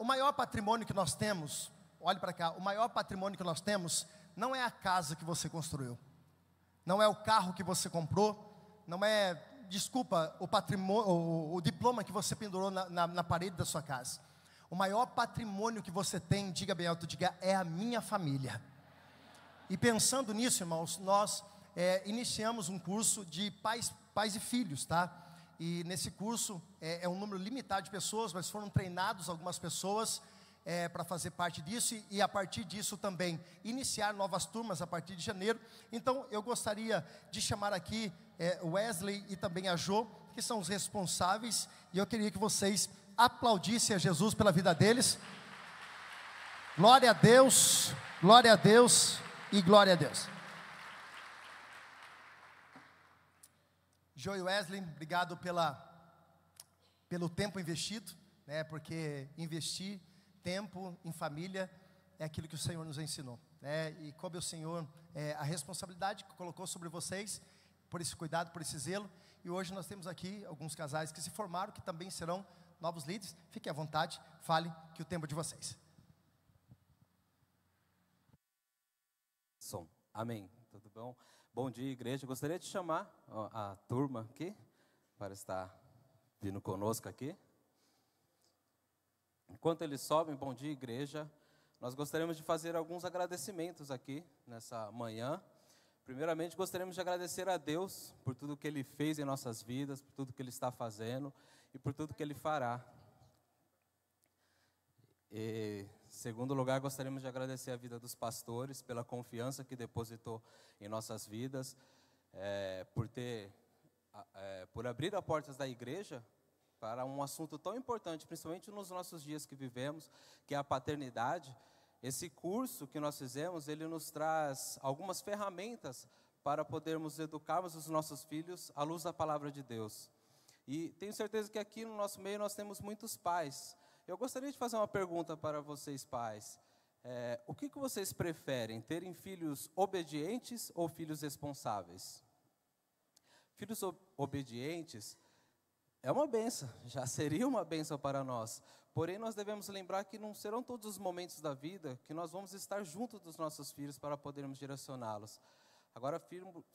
o maior patrimônio que nós temos, olhe para cá, o maior patrimônio que nós temos não é a casa que você construiu, não é o carro que você comprou, não é, desculpa, o patrimônio, o, o diploma que você pendurou na, na, na parede da sua casa. O maior patrimônio que você tem, diga bem alto, diga, é a minha família. E pensando nisso, irmãos, nós é, iniciamos um curso de pais, pais e filhos, tá? E nesse curso é, é um número limitado de pessoas, mas foram treinados algumas pessoas é, para fazer parte disso e, e, a partir disso também iniciar novas turmas a partir de janeiro. Então eu gostaria de chamar aqui é, Wesley e também a Jo, que são os responsáveis, e eu queria que vocês aplaudissem a Jesus pela vida deles. Glória a Deus, glória a Deus e glória a Deus. Joe Wesley, obrigado pela, pelo tempo investido, né, porque investir tempo em família é aquilo que o Senhor nos ensinou. Né, e coube ao Senhor é, a responsabilidade que colocou sobre vocês, por esse cuidado, por esse zelo. E hoje nós temos aqui alguns casais que se formaram, que também serão novos líderes. Fiquem à vontade, fale que o tempo é de vocês. Som. Amém. Tudo bom? Bom dia, igreja. Gostaria de chamar a turma aqui para estar vindo conosco aqui. Enquanto eles sobem, bom dia, igreja. Nós gostaríamos de fazer alguns agradecimentos aqui nessa manhã. Primeiramente, gostaríamos de agradecer a Deus por tudo que Ele fez em nossas vidas, por tudo que Ele está fazendo e por tudo que Ele fará. E, segundo lugar, gostaríamos de agradecer a vida dos pastores pela confiança que depositou em nossas vidas, é, por ter, é, por abrir as portas da igreja para um assunto tão importante, principalmente nos nossos dias que vivemos, que é a paternidade. Esse curso que nós fizemos, ele nos traz algumas ferramentas para podermos educarmos os nossos filhos à luz da palavra de Deus. E tenho certeza que aqui no nosso meio nós temos muitos pais eu gostaria de fazer uma pergunta para vocês, pais. É, o que, que vocês preferem, terem filhos obedientes ou filhos responsáveis? Filhos obedientes é uma benção, já seria uma benção para nós. Porém, nós devemos lembrar que não serão todos os momentos da vida que nós vamos estar junto dos nossos filhos para podermos direcioná-los. Agora,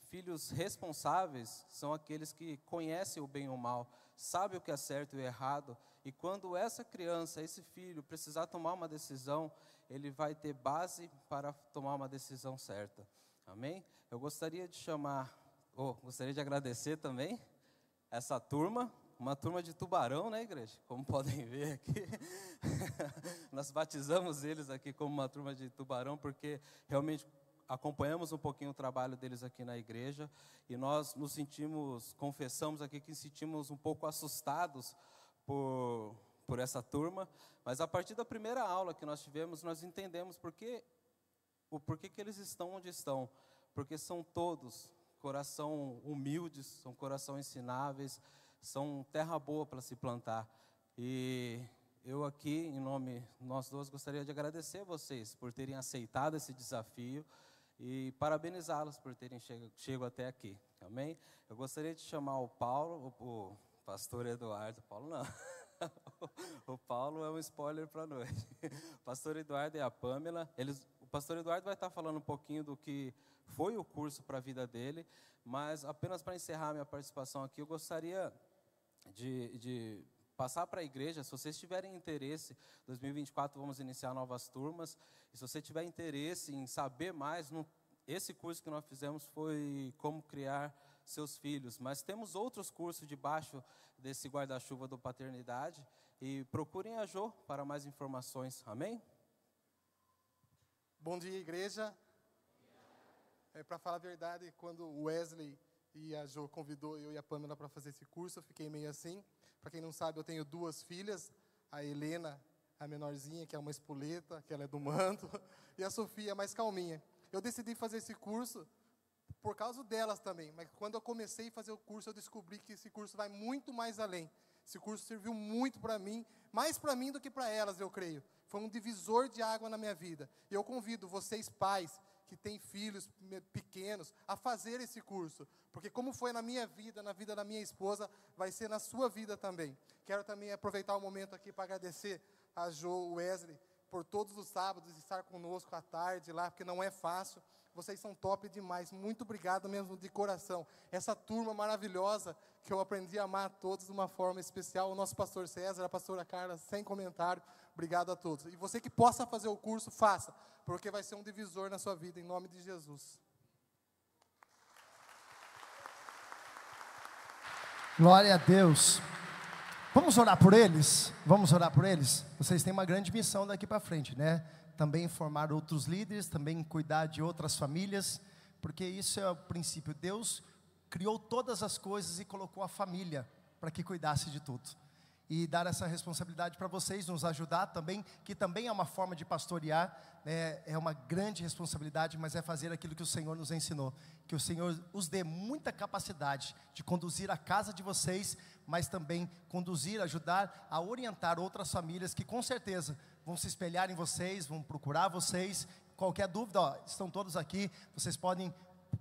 filhos responsáveis são aqueles que conhecem o bem e o mal, sabem o que é certo e o errado e quando essa criança, esse filho, precisar tomar uma decisão, ele vai ter base para tomar uma decisão certa. Amém? Eu gostaria de chamar, oh, gostaria de agradecer também essa turma, uma turma de tubarão, né, igreja? Como podem ver aqui. Nós batizamos eles aqui como uma turma de tubarão, porque realmente acompanhamos um pouquinho o trabalho deles aqui na igreja e nós nos sentimos, confessamos aqui que sentimos um pouco assustados por, por essa turma, mas a partir da primeira aula que nós tivemos, nós entendemos por que, o porquê que eles estão onde estão. Porque são todos coração humildes, são coração ensináveis, são terra boa para se plantar. E eu aqui, em nome nós dois, gostaria de agradecer a vocês por terem aceitado esse desafio e parabenizá-los por terem chego, chego até aqui. Amém? Eu gostaria de chamar o Paulo, o, Pastor Eduardo, Paulo não. o Paulo é um spoiler para noite. Pastor Eduardo e a Pamela, eles, o pastor Eduardo vai estar falando um pouquinho do que foi o curso para a vida dele, mas apenas para encerrar minha participação aqui, eu gostaria de, de passar para a igreja, se vocês tiverem interesse, 2024 vamos iniciar novas turmas, e se você tiver interesse em saber mais, no, esse curso que nós fizemos foi como criar seus filhos. Mas temos outros cursos debaixo desse guarda-chuva do paternidade e procurem a Jo para mais informações. Amém? Bom dia, igreja. É, para falar a verdade, quando o Wesley e a Jo convidou eu e a Pamela para fazer esse curso, eu fiquei meio assim. Para quem não sabe, eu tenho duas filhas, a Helena, a menorzinha, que é uma espoleta, que ela é do manto, e a Sofia, mais calminha. Eu decidi fazer esse curso por causa delas também. Mas quando eu comecei a fazer o curso, eu descobri que esse curso vai muito mais além. Esse curso serviu muito para mim, mais para mim do que para elas, eu creio. Foi um divisor de água na minha vida. E eu convido vocês, pais, que têm filhos pequenos, a fazer esse curso. Porque, como foi na minha vida, na vida da minha esposa, vai ser na sua vida também. Quero também aproveitar o momento aqui para agradecer a Jo, Wesley, por todos os sábados estar conosco à tarde lá, porque não é fácil. Vocês são top demais. Muito obrigado mesmo de coração. Essa turma maravilhosa que eu aprendi a amar a todos de uma forma especial. O nosso pastor César, a pastora Carla, sem comentário. Obrigado a todos. E você que possa fazer o curso, faça, porque vai ser um divisor na sua vida, em nome de Jesus. Glória a Deus. Vamos orar por eles? Vamos orar por eles? Vocês têm uma grande missão daqui para frente, né? Também formar outros líderes, também cuidar de outras famílias, porque isso é o princípio. Deus criou todas as coisas e colocou a família para que cuidasse de tudo. E dar essa responsabilidade para vocês, nos ajudar também, que também é uma forma de pastorear, né, é uma grande responsabilidade, mas é fazer aquilo que o Senhor nos ensinou. Que o Senhor os dê muita capacidade de conduzir a casa de vocês, mas também conduzir, ajudar a orientar outras famílias que com certeza vão se espelhar em vocês, vão procurar vocês. Qualquer dúvida, ó, estão todos aqui, vocês podem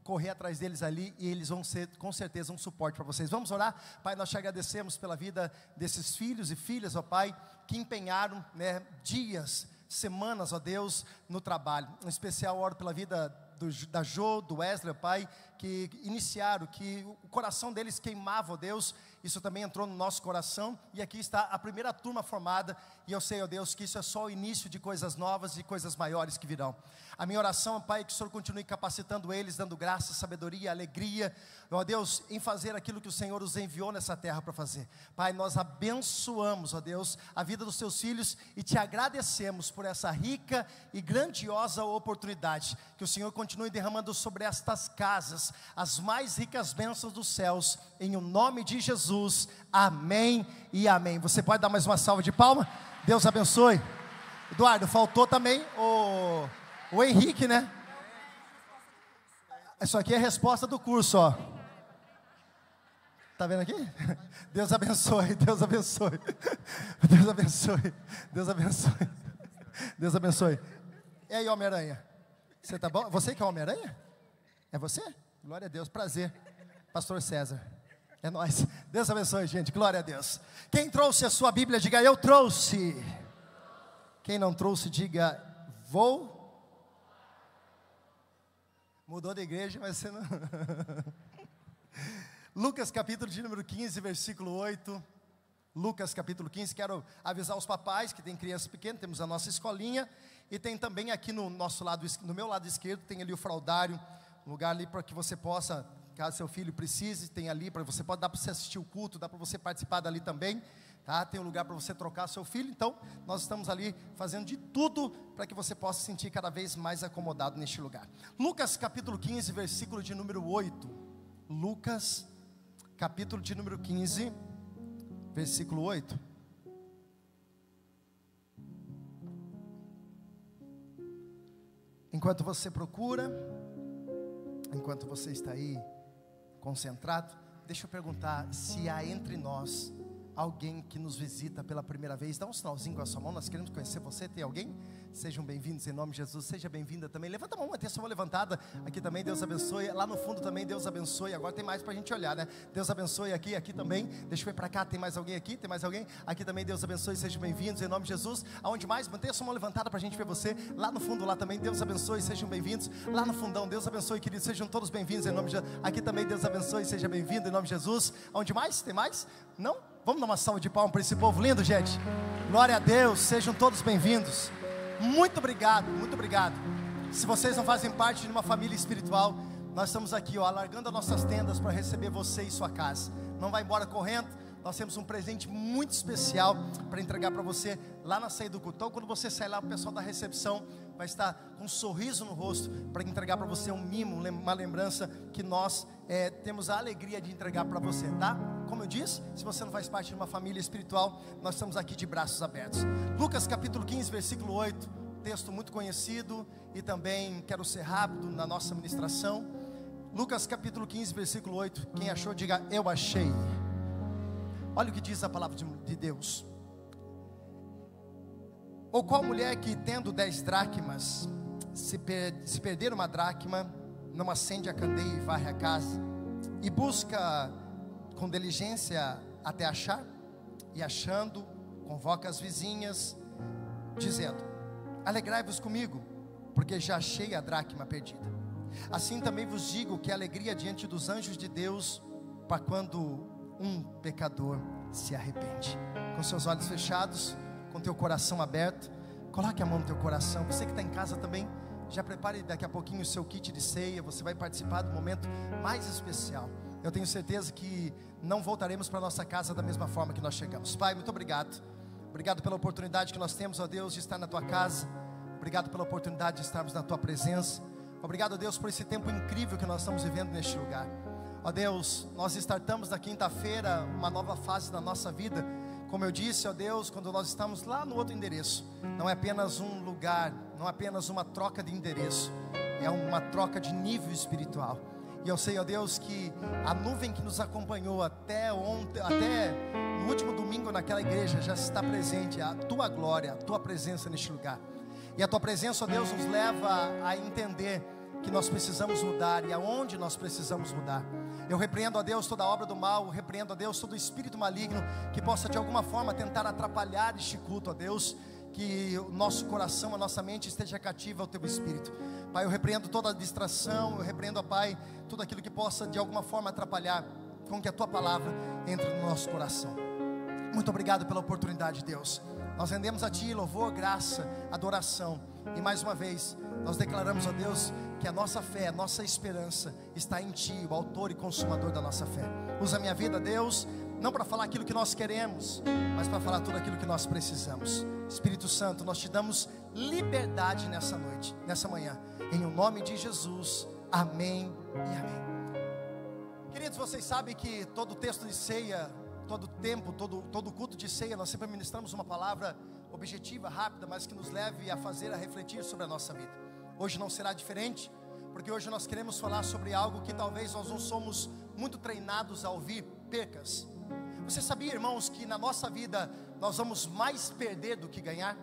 correr atrás deles ali e eles vão ser com certeza um suporte para vocês. Vamos orar? Pai, nós te agradecemos pela vida desses filhos e filhas, ó Pai, que empenharam né, dias, semanas, ó Deus, no trabalho. Em especial, oro pela vida do, da Jo, do Wesley, ó Pai, que iniciaram, que o coração deles queimava, ó Deus, isso também entrou no nosso coração, e aqui está a primeira turma formada, e eu sei, ó Deus, que isso é só o início de coisas novas e coisas maiores que virão. A minha oração, Pai, é que o Senhor continue capacitando eles, dando graça, sabedoria, alegria, ó Deus, em fazer aquilo que o Senhor os enviou nessa terra para fazer. Pai, nós abençoamos, ó Deus, a vida dos seus filhos e te agradecemos por essa rica e grandiosa oportunidade. Que o Senhor continue derramando sobre estas casas as mais ricas bênçãos dos céus, em o nome de Jesus. Amém e amém. Você pode dar mais uma salva de palma? Deus abençoe. Eduardo, faltou também o o Henrique, né? Isso aqui é a resposta do curso, ó. Tá vendo aqui? Deus abençoe, Deus abençoe. Deus abençoe. Deus abençoe. Deus abençoe. E aí, Homem-Aranha? Você tá bom? Você que é Homem-Aranha? É você? Glória a Deus, prazer. Pastor César. É nós. Deus abençoe, gente. Glória a Deus. Quem trouxe a sua Bíblia, diga eu trouxe. Quem não trouxe, diga vou Mudou de igreja, mas você não. Lucas capítulo de número 15, versículo 8. Lucas capítulo 15, quero avisar os papais que tem crianças pequenas, temos a nossa escolinha e tem também aqui no nosso lado, no meu lado esquerdo, tem ali o fraudário, um lugar ali para que você possa, caso seu filho precise, tem ali para você pode dar para você assistir o culto, dá para você participar dali também tá? Tem um lugar para você trocar seu filho, então nós estamos ali fazendo de tudo para que você possa se sentir cada vez mais acomodado neste lugar. Lucas capítulo 15, versículo de número 8. Lucas capítulo de número 15, versículo 8. Enquanto você procura, enquanto você está aí concentrado, deixa eu perguntar se há entre nós alguém que nos visita pela primeira vez, dá um sinalzinho com a sua mão, nós queremos conhecer você. Tem alguém? Sejam bem-vindos em nome de Jesus. Seja bem-vinda também. Levanta a mão, mantenha a sua mão levantada. Aqui também, Deus abençoe. Lá no fundo também, Deus abençoe. Agora tem mais para a gente olhar, né? Deus abençoe aqui, aqui também. Deixa eu ver para cá, tem mais alguém aqui? Tem mais alguém? Aqui também, Deus abençoe. Sejam bem-vindos em nome de Jesus. Aonde mais? Mantenha a sua mão levantada para a gente ver você. Lá no fundo, lá também, Deus abençoe. Sejam bem-vindos. Lá no fundão, Deus abençoe, queridos. Sejam todos bem-vindos em nome de Jesus. Aqui também, Deus abençoe. Seja bem-vindo em nome de Jesus. Aonde mais? Tem mais? Não? Vamos dar uma salva de palmas para esse povo lindo, gente. Glória a Deus, sejam todos bem-vindos. Muito obrigado, muito obrigado. Se vocês não fazem parte de uma família espiritual, nós estamos aqui, ó, alargando as nossas tendas para receber você e sua casa. Não vai embora correndo. Nós temos um presente muito especial para entregar para você lá na saída do culto. Então, quando você sair lá, o pessoal da recepção vai estar com um sorriso no rosto para entregar para você um mimo, uma lembrança que nós é, temos a alegria de entregar para você, tá? Como eu disse, se você não faz parte de uma família espiritual, nós estamos aqui de braços abertos. Lucas capítulo 15, versículo 8, texto muito conhecido e também quero ser rápido na nossa ministração. Lucas capítulo 15, versículo 8. Quem achou, diga eu achei. Olha o que diz a palavra de Deus. Ou qual mulher que tendo dez dracmas, se, per se perder uma dracma, não acende a candeia e varre a casa, e busca com diligência até achar, e achando, convoca as vizinhas, dizendo: Alegrai-vos comigo, porque já achei a dracma perdida. Assim também vos digo que a alegria diante dos anjos de Deus, para quando um pecador se arrepende. Com seus olhos fechados, com teu coração aberto, coloque a mão no teu coração. Você que está em casa também, já prepare daqui a pouquinho o seu kit de ceia. Você vai participar do momento mais especial. Eu tenho certeza que não voltaremos para nossa casa da mesma forma que nós chegamos. Pai, muito obrigado. Obrigado pela oportunidade que nós temos, ó Deus, de estar na tua casa. Obrigado pela oportunidade de estarmos na tua presença. Obrigado, Deus, por esse tempo incrível que nós estamos vivendo neste lugar. Ó Deus, nós startamos na quinta-feira uma nova fase da nossa vida. Como eu disse, ó Deus, quando nós estamos lá no outro endereço, não é apenas um lugar, não é apenas uma troca de endereço, é uma troca de nível espiritual. E eu sei, ó Deus, que a nuvem que nos acompanhou até ontem, até no último domingo naquela igreja já está presente, a tua glória, a tua presença neste lugar. E a tua presença, ó Deus, nos leva a entender que nós precisamos mudar e aonde nós precisamos mudar. Eu repreendo a Deus toda obra do mal, repreendo a Deus todo espírito maligno que possa de alguma forma tentar atrapalhar este culto a Deus, que o nosso coração, a nossa mente esteja cativa ao teu espírito. Pai, eu repreendo toda distração, eu repreendo, Pai, tudo aquilo que possa de alguma forma atrapalhar com que a tua palavra entre no nosso coração. Muito obrigado pela oportunidade, Deus. Nós rendemos a Ti louvor, graça, adoração. E mais uma vez, nós declaramos a Deus que a nossa fé, a nossa esperança está em Ti, o autor e consumador da nossa fé. Usa a minha vida, Deus, não para falar aquilo que nós queremos, mas para falar tudo aquilo que nós precisamos. Espírito Santo, nós te damos liberdade nessa noite, nessa manhã. Em o nome de Jesus. Amém e amém. Queridos, vocês sabem que todo texto de ceia todo tempo, todo, todo culto de ceia, nós sempre ministramos uma palavra objetiva, rápida, mas que nos leve a fazer, a refletir sobre a nossa vida. Hoje não será diferente, porque hoje nós queremos falar sobre algo que talvez nós não somos muito treinados a ouvir: percas. Você sabia, irmãos, que na nossa vida nós vamos mais perder do que ganhar?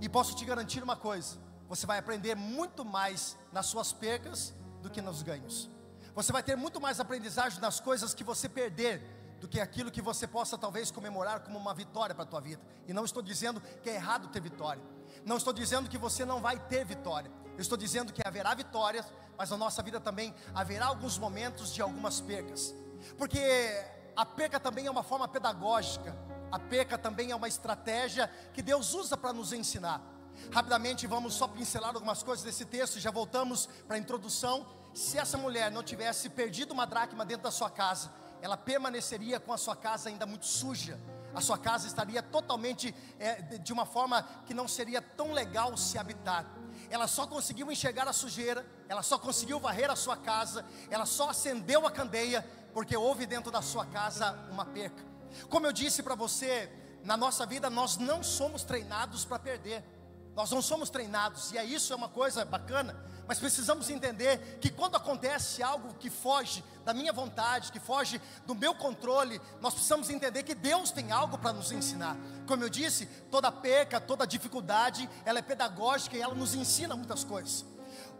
E posso te garantir uma coisa: você vai aprender muito mais nas suas percas do que nos ganhos. Você vai ter muito mais aprendizagem nas coisas que você perder do que aquilo que você possa talvez comemorar como uma vitória para a tua vida. E não estou dizendo que é errado ter vitória. Não estou dizendo que você não vai ter vitória. Eu estou dizendo que haverá vitórias, mas na nossa vida também haverá alguns momentos de algumas percas. Porque a perca também é uma forma pedagógica. A perca também é uma estratégia que Deus usa para nos ensinar. Rapidamente vamos só pincelar algumas coisas desse texto, já voltamos para a introdução. Se essa mulher não tivesse perdido uma dracma dentro da sua casa, ela permaneceria com a sua casa ainda muito suja. A sua casa estaria totalmente é, de uma forma que não seria tão legal se habitar. Ela só conseguiu enxergar a sujeira, ela só conseguiu varrer a sua casa, ela só acendeu a candeia, porque houve dentro da sua casa uma perca. Como eu disse para você, na nossa vida nós não somos treinados para perder. Nós não somos treinados, e é isso é uma coisa bacana, mas precisamos entender que quando acontece algo que foge da minha vontade, que foge do meu controle, nós precisamos entender que Deus tem algo para nos ensinar. Como eu disse, toda perca, toda dificuldade, ela é pedagógica e ela nos ensina muitas coisas.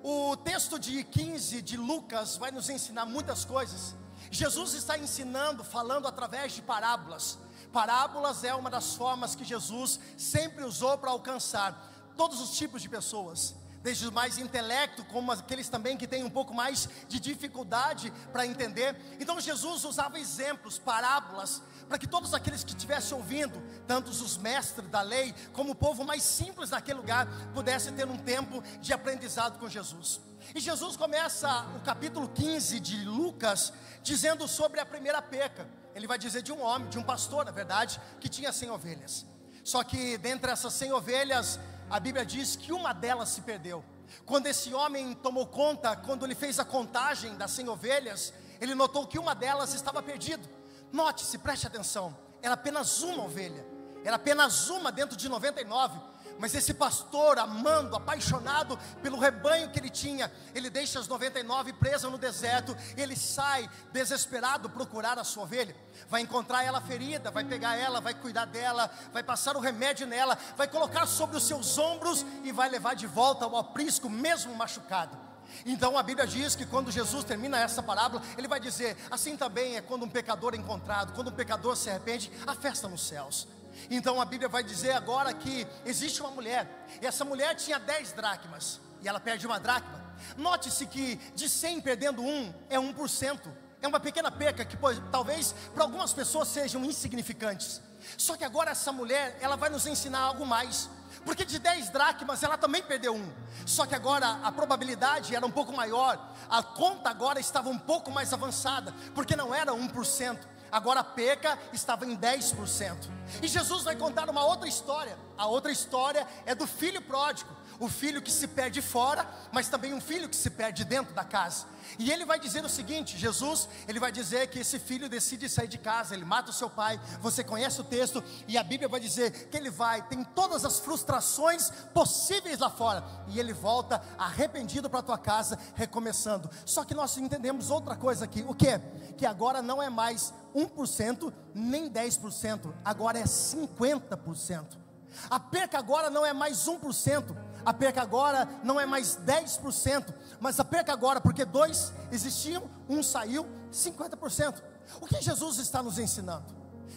O texto de 15 de Lucas vai nos ensinar muitas coisas. Jesus está ensinando, falando através de parábolas. Parábolas é uma das formas que Jesus sempre usou para alcançar todos os tipos de pessoas desde o mais intelecto, como aqueles também que têm um pouco mais de dificuldade para entender. Então Jesus usava exemplos, parábolas, para que todos aqueles que estivessem ouvindo, tanto os mestres da lei, como o povo mais simples daquele lugar, pudessem ter um tempo de aprendizado com Jesus. E Jesus começa o capítulo 15 de Lucas dizendo sobre a primeira peca. Ele vai dizer de um homem, de um pastor, na verdade, que tinha 100 ovelhas. Só que dentre essas 100 ovelhas, a Bíblia diz que uma delas se perdeu. Quando esse homem tomou conta, quando ele fez a contagem das 100 ovelhas, ele notou que uma delas estava perdida. Note-se, preste atenção, era apenas uma ovelha, era apenas uma dentro de 99. Mas esse pastor, amando, apaixonado pelo rebanho que ele tinha, ele deixa as 99 presas no deserto, ele sai desesperado procurar a sua ovelha. Vai encontrar ela ferida, vai pegar ela, vai cuidar dela, vai passar o remédio nela, vai colocar sobre os seus ombros e vai levar de volta ao aprisco, mesmo machucado. Então a Bíblia diz que quando Jesus termina essa parábola, ele vai dizer: assim também é quando um pecador é encontrado, quando um pecador se arrepende, a festa nos céus. Então a Bíblia vai dizer agora que existe uma mulher, e essa mulher tinha 10 dracmas, e ela perde uma dracma. Note-se que de 100 perdendo um é 1%. É uma pequena perca que pois, talvez para algumas pessoas sejam insignificantes. Só que agora essa mulher, ela vai nos ensinar algo mais. Porque de 10 dracmas ela também perdeu um. Só que agora a probabilidade era um pouco maior. A conta agora estava um pouco mais avançada. Porque não era 1%. Agora a perca estava em 10%. E Jesus vai contar uma outra história. A outra história é do filho pródigo o filho que se perde fora, mas também um filho que se perde dentro da casa. E ele vai dizer o seguinte: Jesus, ele vai dizer que esse filho decide sair de casa, ele mata o seu pai. Você conhece o texto, e a Bíblia vai dizer que ele vai, tem todas as frustrações possíveis lá fora, e ele volta arrependido para a tua casa, recomeçando. Só que nós entendemos outra coisa aqui: o que? Que agora não é mais 1%, nem 10%, agora é 50%. A perca agora não é mais 1%, a perca agora não é mais 10%, mas a perca agora, porque dois existiam, um saiu, 50%. O que Jesus está nos ensinando?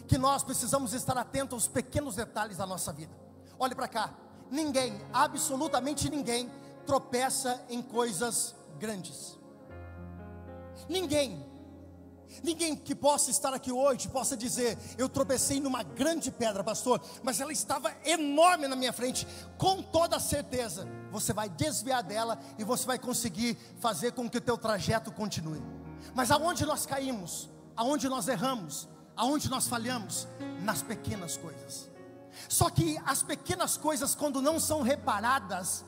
Que nós precisamos estar atentos aos pequenos detalhes da nossa vida. Olhe para cá, ninguém, absolutamente ninguém, tropeça em coisas grandes. Ninguém Ninguém que possa estar aqui hoje possa dizer: Eu tropecei numa grande pedra, pastor, mas ela estava enorme na minha frente. Com toda certeza, você vai desviar dela e você vai conseguir fazer com que o teu trajeto continue. Mas aonde nós caímos, aonde nós erramos, aonde nós falhamos? Nas pequenas coisas. Só que as pequenas coisas, quando não são reparadas,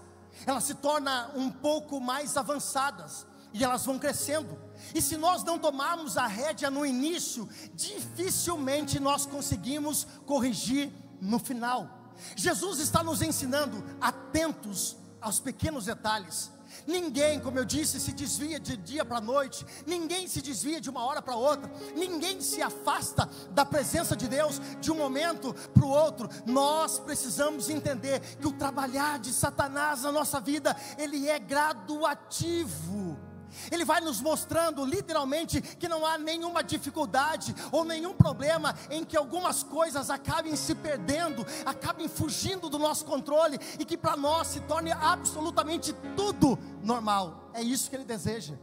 elas se tornam um pouco mais avançadas e elas vão crescendo. E se nós não tomarmos a rédea no início, dificilmente nós conseguimos corrigir no final. Jesus está nos ensinando atentos aos pequenos detalhes. Ninguém, como eu disse, se desvia de dia para noite, ninguém se desvia de uma hora para outra, ninguém se afasta da presença de Deus de um momento para o outro. Nós precisamos entender que o trabalhar de Satanás na nossa vida, ele é graduativo. Ele vai nos mostrando literalmente que não há nenhuma dificuldade ou nenhum problema em que algumas coisas acabem se perdendo, acabem fugindo do nosso controle e que para nós se torne absolutamente tudo normal. É isso que ele deseja.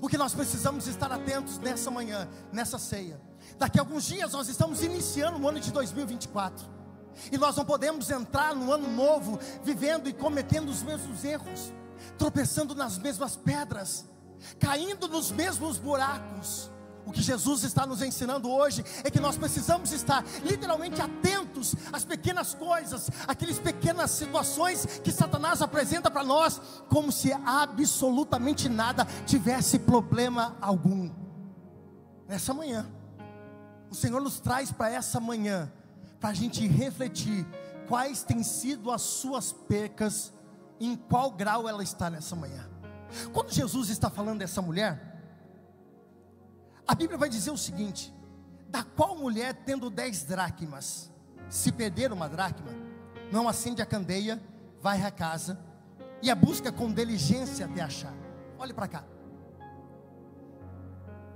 O que nós precisamos estar atentos nessa manhã, nessa ceia. Daqui a alguns dias nós estamos iniciando o ano de 2024. E nós não podemos entrar no ano novo vivendo e cometendo os mesmos erros, tropeçando nas mesmas pedras caindo nos mesmos buracos. O que Jesus está nos ensinando hoje é que nós precisamos estar literalmente atentos às pequenas coisas, aquelas pequenas situações que Satanás apresenta para nós, como se absolutamente nada tivesse problema algum. Nessa manhã, o Senhor nos traz para essa manhã, para a gente refletir quais têm sido as suas percas, em qual grau ela está nessa manhã. Quando Jesus está falando dessa mulher, a Bíblia vai dizer o seguinte: da qual mulher tendo dez dracmas, se perder uma dracma, não acende a candeia, vai à casa e a busca com diligência até achar. Olhe para cá.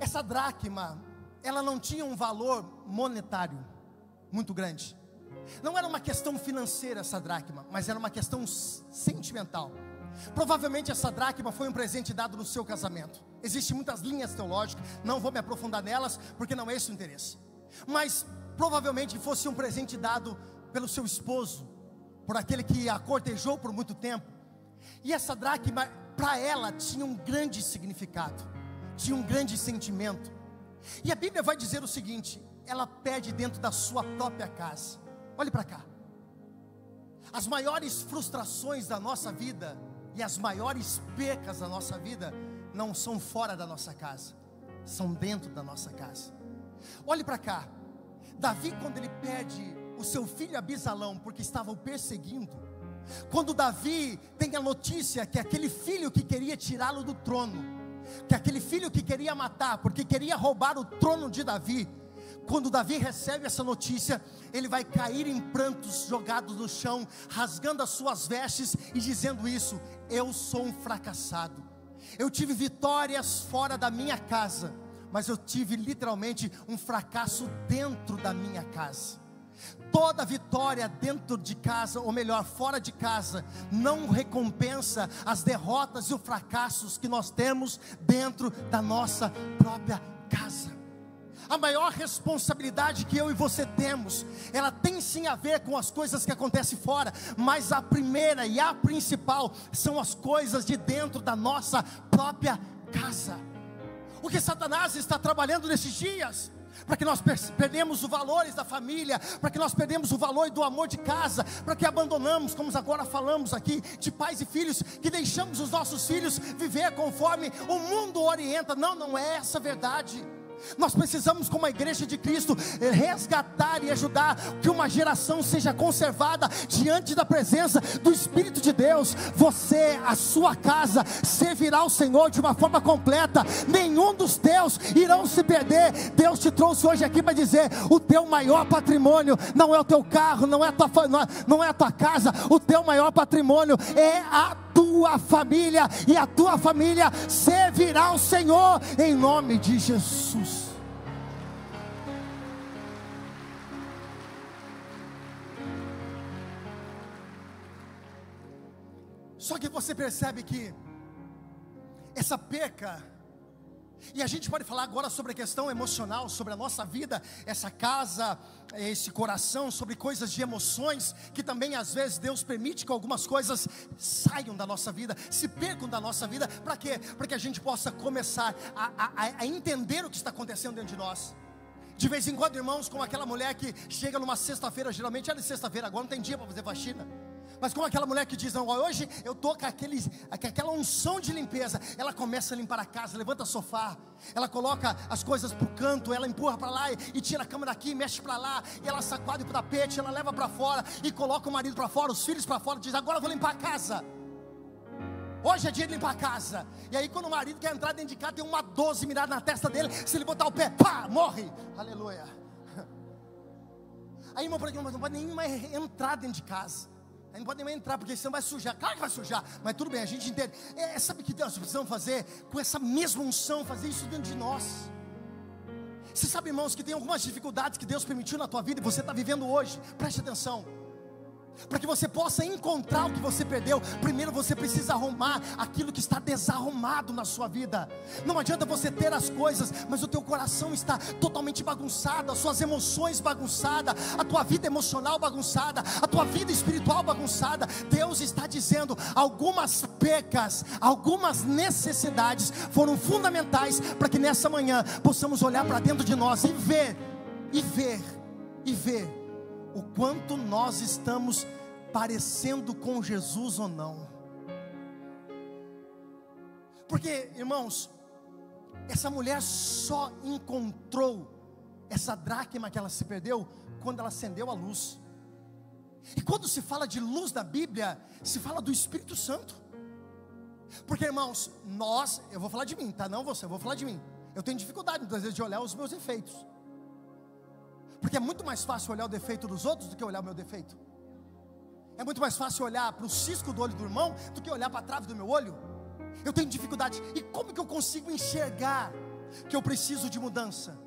Essa dracma, ela não tinha um valor monetário muito grande. Não era uma questão financeira essa dracma, mas era uma questão sentimental. Provavelmente essa dracma foi um presente dado no seu casamento. Existem muitas linhas teológicas, não vou me aprofundar nelas, porque não é esse o interesse. Mas provavelmente fosse um presente dado pelo seu esposo, por aquele que a cortejou por muito tempo. E essa dracma, para ela, tinha um grande significado, tinha um grande sentimento. E a Bíblia vai dizer o seguinte: ela pede dentro da sua própria casa. Olhe para cá. As maiores frustrações da nossa vida e as maiores percas da nossa vida não são fora da nossa casa, são dentro da nossa casa. Olhe para cá. Davi, quando ele perde o seu filho Abisalão, porque estavam perseguindo, quando Davi tem a notícia que aquele filho que queria tirá-lo do trono, que aquele filho que queria matar, porque queria roubar o trono de Davi, quando Davi recebe essa notícia, ele vai cair em prantos, jogados no chão, rasgando as suas vestes e dizendo isso: Eu sou um fracassado. Eu tive vitórias fora da minha casa, mas eu tive literalmente um fracasso dentro da minha casa. Toda vitória dentro de casa, ou melhor, fora de casa, não recompensa as derrotas e os fracassos que nós temos dentro da nossa própria casa. A maior responsabilidade que eu e você temos, ela tem sim a ver com as coisas que acontecem fora, mas a primeira e a principal são as coisas de dentro da nossa própria casa. O que Satanás está trabalhando nesses dias? para que nós perdemos os valores da família, para que nós perdemos o valor do amor de casa, para que abandonamos, como agora falamos aqui, de pais e filhos, que deixamos os nossos filhos viver conforme o mundo orienta. Não, não é essa a verdade. Nós precisamos, como a igreja de Cristo, resgatar e ajudar que uma geração seja conservada diante da presença do Espírito de Deus. Você, a sua casa, servirá ao Senhor de uma forma completa. Nenhum dos teus irão se perder. Deus te trouxe hoje aqui para dizer: o teu maior patrimônio não é o teu carro, não é a tua, não é a tua casa. O teu maior patrimônio é a tua família, e a tua família servirá ao Senhor em nome de Jesus. Só que você percebe que essa perca e a gente pode falar agora sobre a questão emocional, sobre a nossa vida, essa casa, esse coração, sobre coisas de emoções, que também às vezes Deus permite que algumas coisas saiam da nossa vida, se percam da nossa vida, para quê? Para que a gente possa começar a, a, a entender o que está acontecendo dentro de nós. De vez em quando, irmãos, como aquela mulher que chega numa sexta-feira, geralmente é de sexta-feira, agora não tem dia para fazer faxina. Mas como aquela mulher que diz, não, hoje eu estou com, aquele, com aquela unção de limpeza, ela começa a limpar a casa, levanta o sofá, ela coloca as coisas para o canto, ela empurra para lá e, e, tira a cama daqui, mexe para lá, e ela sacode o tapete, ela leva para fora e coloca o marido para fora, os filhos para fora, diz, agora eu vou limpar a casa. Hoje é dia de limpar a casa. E aí, quando o marido quer entrar dentro de casa, tem uma 12 mirada na testa dele. Se ele botar o pé, pá, morre. Aleluia. Aí, irmão, mas não pode nem entrar dentro de casa. Aí não pode nem entrar, porque senão vai sujar. Claro que vai sujar, mas tudo bem, a gente entende. É, sabe o que nós precisamos fazer? Com essa mesma unção, fazer isso dentro de nós. Você sabe, irmãos, que tem algumas dificuldades que Deus permitiu na tua vida e você está vivendo hoje. Preste atenção. Para que você possa encontrar o que você perdeu, primeiro você precisa arrumar aquilo que está desarrumado na sua vida. Não adianta você ter as coisas, mas o teu coração está totalmente bagunçado, as suas emoções bagunçadas, a tua vida emocional bagunçada, a tua vida espiritual bagunçada. Deus está dizendo: algumas pecas, algumas necessidades foram fundamentais para que nessa manhã possamos olhar para dentro de nós e ver, e ver, e ver o quanto nós estamos parecendo com Jesus ou não. Porque, irmãos, essa mulher só encontrou essa dracma que ela se perdeu quando ela acendeu a luz. E quando se fala de luz na Bíblia, se fala do Espírito Santo. Porque, irmãos, nós, eu vou falar de mim, tá? Não você, eu vou falar de mim. Eu tenho dificuldade muitas vezes de olhar os meus efeitos. Porque é muito mais fácil olhar o defeito dos outros do que olhar o meu defeito. É muito mais fácil olhar para o cisco do olho do irmão do que olhar para a trave do meu olho. Eu tenho dificuldade. E como que eu consigo enxergar que eu preciso de mudança?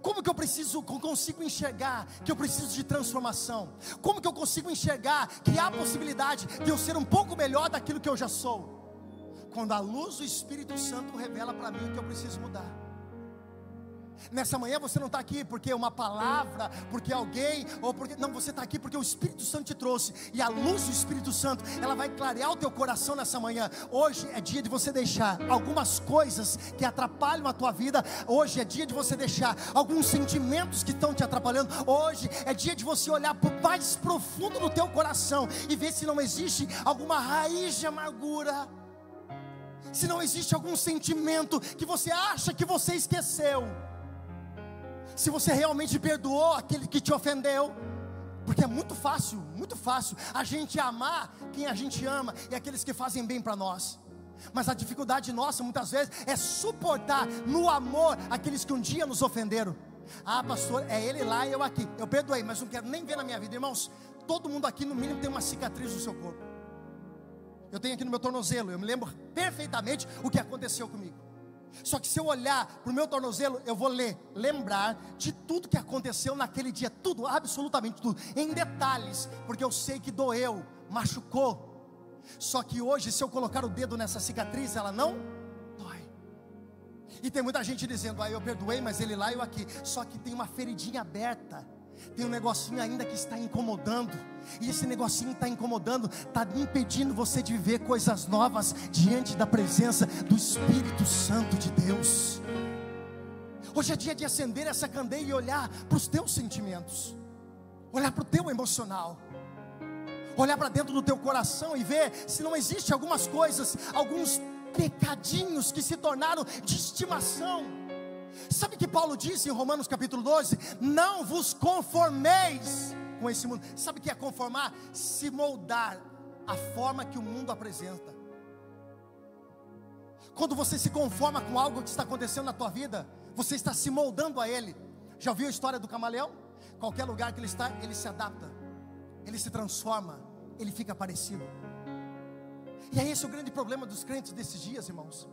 Como que eu preciso, consigo enxergar que eu preciso de transformação? Como que eu consigo enxergar que há possibilidade de eu ser um pouco melhor daquilo que eu já sou? Quando a luz do Espírito Santo revela para mim o que eu preciso mudar. Nessa manhã você não está aqui porque uma palavra, porque alguém, ou porque. Não, você está aqui porque o Espírito Santo te trouxe. E a luz do Espírito Santo, ela vai clarear o teu coração nessa manhã. Hoje é dia de você deixar algumas coisas que atrapalham a tua vida. Hoje é dia de você deixar alguns sentimentos que estão te atrapalhando. Hoje é dia de você olhar para o mais profundo do teu coração e ver se não existe alguma raiz de amargura. Se não existe algum sentimento que você acha que você esqueceu se você realmente perdoou aquele que te ofendeu. Porque é muito fácil, muito fácil a gente amar quem a gente ama e aqueles que fazem bem para nós. Mas a dificuldade nossa muitas vezes é suportar no amor aqueles que um dia nos ofenderam. Ah, pastor, é ele lá e eu aqui. Eu perdoei, mas não quero nem ver na minha vida, irmãos. Todo mundo aqui no mínimo tem uma cicatriz no seu corpo. Eu tenho aqui no meu tornozelo, eu me lembro perfeitamente o que aconteceu comigo. Só que se eu olhar para o meu tornozelo, eu vou ler, lembrar de tudo que aconteceu naquele dia, tudo, absolutamente tudo, em detalhes, porque eu sei que doeu, machucou. Só que hoje, se eu colocar o dedo nessa cicatriz, ela não dói. E tem muita gente dizendo, ah, eu perdoei, mas ele lá e eu aqui. Só que tem uma feridinha aberta tem um negocinho ainda que está incomodando, e esse negocinho está incomodando, está impedindo você de viver coisas novas diante da presença do Espírito Santo de Deus. Hoje é dia de acender essa candeia e olhar para os teus sentimentos, olhar para o teu emocional, olhar para dentro do teu coração e ver se não existe algumas coisas, alguns pecadinhos que se tornaram de estimação Sabe que Paulo disse em Romanos capítulo 12? Não vos conformeis com esse mundo. Sabe o que é conformar? Se moldar a forma que o mundo apresenta. Quando você se conforma com algo que está acontecendo na tua vida, você está se moldando a ele. Já ouviu a história do camaleão? Qualquer lugar que ele está, ele se adapta, ele se transforma, ele fica parecido. E é esse o grande problema dos crentes desses dias, irmãos,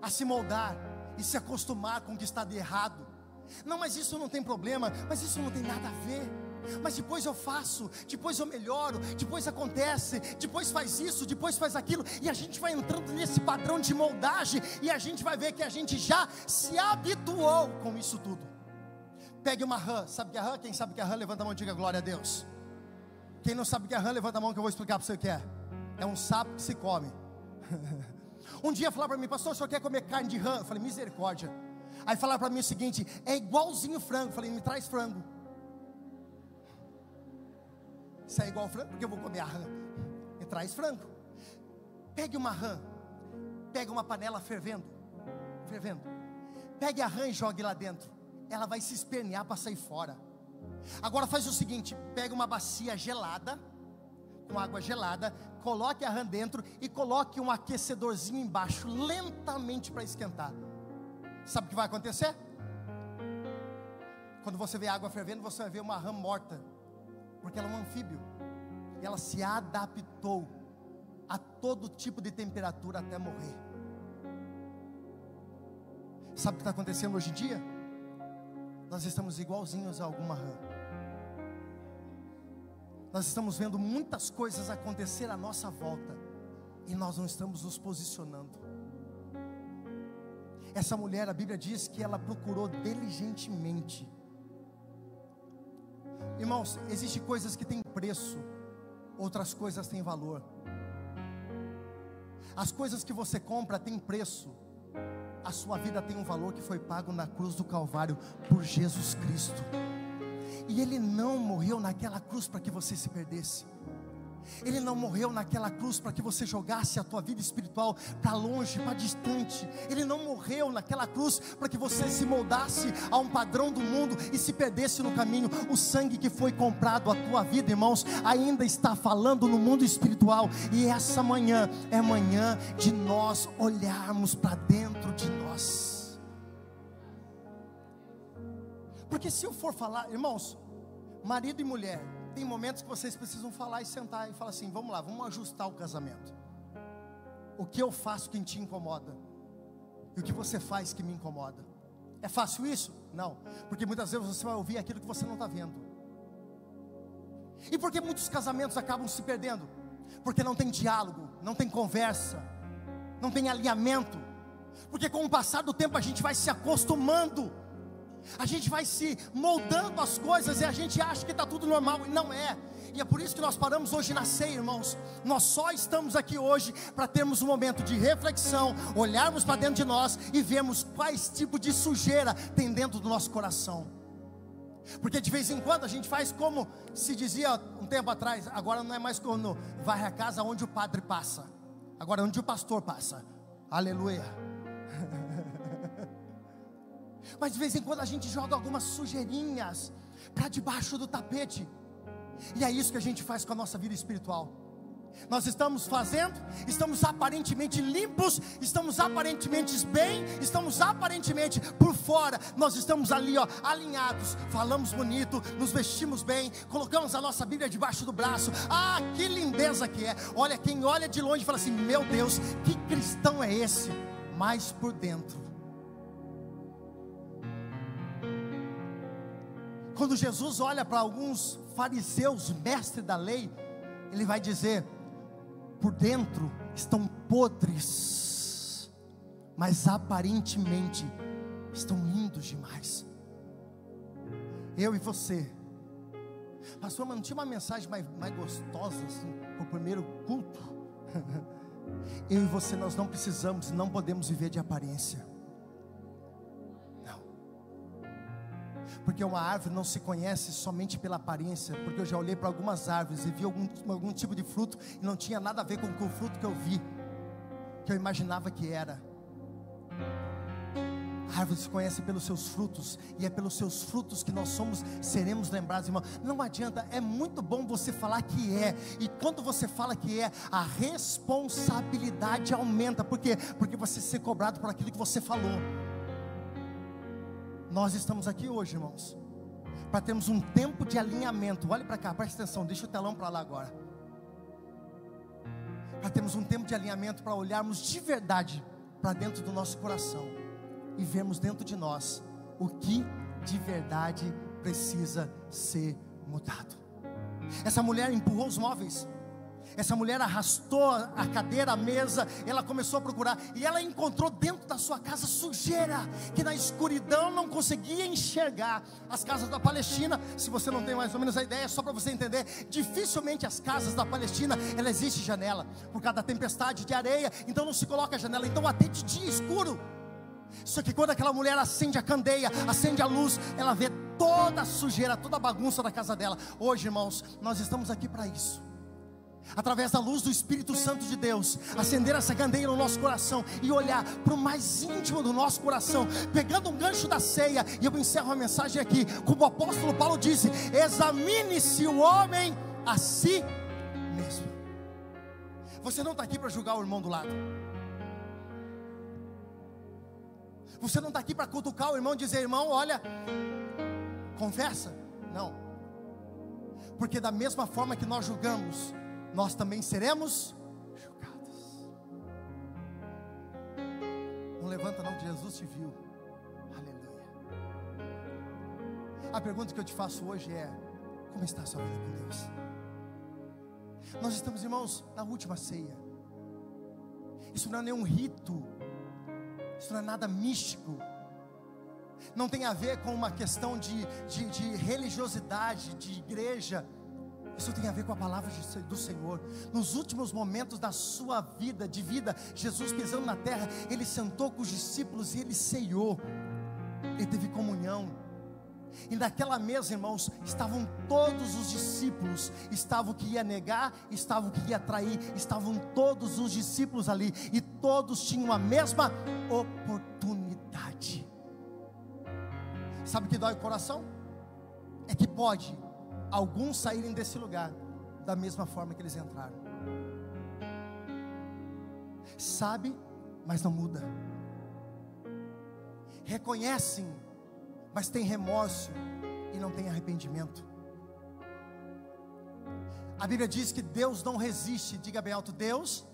a se moldar e se acostumar com o que está de errado. Não, mas isso não tem problema, mas isso não tem nada a ver. Mas depois eu faço, depois eu melhoro, depois acontece, depois faz isso, depois faz aquilo, e a gente vai entrando nesse padrão de moldagem, e a gente vai ver que a gente já se habituou com isso tudo. Pegue uma rã, sabe que é rã? Quem sabe que é rã, levanta a mão e diga glória a Deus. Quem não sabe que é rã, levanta a mão que eu vou explicar para você o que é. É um sapo que se come. Um dia falaram para mim, pastor, o senhor quer comer carne de rã? Eu falei, misericórdia. Aí falaram para mim o seguinte: é igualzinho frango. Eu falei, me traz frango. Se é igual frango, porque eu vou comer a rã. Me traz frango. Pegue uma rã, pega uma panela fervendo, fervendo. Pegue a rã e jogue lá dentro. Ela vai se espernear para sair fora. Agora faz o seguinte: pega uma bacia gelada, com água gelada, coloque a rã dentro e coloque um aquecedorzinho embaixo, lentamente para esquentar. Sabe o que vai acontecer? Quando você vê água fervendo, você vai ver uma rã morta, porque ela é um anfíbio, e ela se adaptou a todo tipo de temperatura até morrer. Sabe o que está acontecendo hoje em dia? Nós estamos igualzinhos a alguma rã nós estamos vendo muitas coisas acontecer à nossa volta e nós não estamos nos posicionando. Essa mulher, a Bíblia diz que ela procurou diligentemente. Irmãos, existem coisas que têm preço, outras coisas têm valor. As coisas que você compra têm preço, a sua vida tem um valor que foi pago na cruz do Calvário por Jesus Cristo. E Ele não morreu naquela cruz para que você se perdesse. Ele não morreu naquela cruz para que você jogasse a tua vida espiritual para longe, para distante. Ele não morreu naquela cruz para que você se moldasse a um padrão do mundo e se perdesse no caminho. O sangue que foi comprado a tua vida, irmãos, ainda está falando no mundo espiritual. E essa manhã é manhã de nós olharmos para dentro de nós. Porque se eu for falar, irmãos, marido e mulher, tem momentos que vocês precisam falar e sentar e falar assim: vamos lá, vamos ajustar o casamento. O que eu faço que te incomoda? E o que você faz que me incomoda? É fácil isso? Não, porque muitas vezes você vai ouvir aquilo que você não está vendo. E por que muitos casamentos acabam se perdendo? Porque não tem diálogo, não tem conversa, não tem alinhamento. Porque com o passar do tempo a gente vai se acostumando a gente vai se moldando as coisas e a gente acha que está tudo normal e não é. E é por isso que nós paramos hoje na ceia, irmãos. Nós só estamos aqui hoje para termos um momento de reflexão, olharmos para dentro de nós e vermos quais tipo de sujeira tem dentro do nosso coração. Porque de vez em quando a gente faz como se dizia um tempo atrás, agora não é mais quando vai a casa onde o padre passa, agora é onde o pastor passa. Aleluia. Mas de vez em quando a gente joga algumas sujeirinhas para debaixo do tapete. E é isso que a gente faz com a nossa vida espiritual. Nós estamos fazendo, estamos aparentemente limpos, estamos aparentemente bem, estamos aparentemente por fora, nós estamos ali, ó, alinhados, falamos bonito, nos vestimos bem, colocamos a nossa Bíblia debaixo do braço. Ah, que lindeza que é! Olha, quem olha de longe fala assim: Meu Deus, que cristão é esse? Mas por dentro Quando Jesus olha para alguns fariseus, mestres da lei, ele vai dizer: por dentro estão podres, mas aparentemente estão lindos demais. Eu e você, pastor, mas não tinha uma mensagem mais, mais gostosa assim, para o primeiro culto? Eu e você, nós não precisamos e não podemos viver de aparência. Porque uma árvore não se conhece somente pela aparência. Porque eu já olhei para algumas árvores e vi algum, algum tipo de fruto e não tinha nada a ver com o fruto que eu vi, que eu imaginava que era. A árvore se conhece pelos seus frutos, e é pelos seus frutos que nós somos, seremos lembrados, irmão. Não adianta, é muito bom você falar que é, e quando você fala que é, a responsabilidade aumenta, por quê? Porque você ser cobrado por aquilo que você falou. Nós estamos aqui hoje, irmãos, para termos um tempo de alinhamento. Olhe para cá, preste atenção, deixa o telão para lá agora. Para termos um tempo de alinhamento, para olharmos de verdade para dentro do nosso coração e vermos dentro de nós o que de verdade precisa ser mudado. Essa mulher empurrou os móveis. Essa mulher arrastou a cadeira, a mesa, ela começou a procurar e ela encontrou dentro da sua casa sujeira, que na escuridão não conseguia enxergar. As casas da Palestina, se você não tem mais ou menos a ideia, só para você entender, dificilmente as casas da Palestina, ela existe janela, por causa da tempestade de areia, então não se coloca janela, então até de dia escuro. Só que quando aquela mulher acende a candeia, acende a luz, ela vê toda a sujeira, toda a bagunça da casa dela. Hoje, irmãos, nós estamos aqui para isso. Através da luz do Espírito Santo de Deus, acender essa candeia no nosso coração e olhar para o mais íntimo do nosso coração, pegando um gancho da ceia, e eu encerro a mensagem aqui, como o apóstolo Paulo disse: examine-se o homem a si mesmo. Você não está aqui para julgar o irmão do lado. Você não está aqui para cutucar o irmão e dizer, irmão, olha, conversa. Não. Porque da mesma forma que nós julgamos, nós também seremos julgados. Não levanta não que Jesus te viu. Aleluia. A pergunta que eu te faço hoje é: como está a sua vida com Deus? Nós estamos, irmãos, na última ceia. Isso não é nenhum rito isso não é nada místico. Não tem a ver com uma questão de, de, de religiosidade, de igreja. Isso tem a ver com a palavra do Senhor. Nos últimos momentos da sua vida, de vida, Jesus pisando na terra, ele sentou com os discípulos e ele ceiou. Ele teve comunhão. E naquela mesa, irmãos, estavam todos os discípulos, estava o que ia negar, estava o que ia trair, estavam todos os discípulos ali, e todos tinham a mesma oportunidade. Sabe o que dói o coração? É que pode alguns saírem desse lugar da mesma forma que eles entraram. Sabe, mas não muda. Reconhecem mas tem remorso e não tem arrependimento. A Bíblia diz que Deus não resiste, diga bem alto, Deus,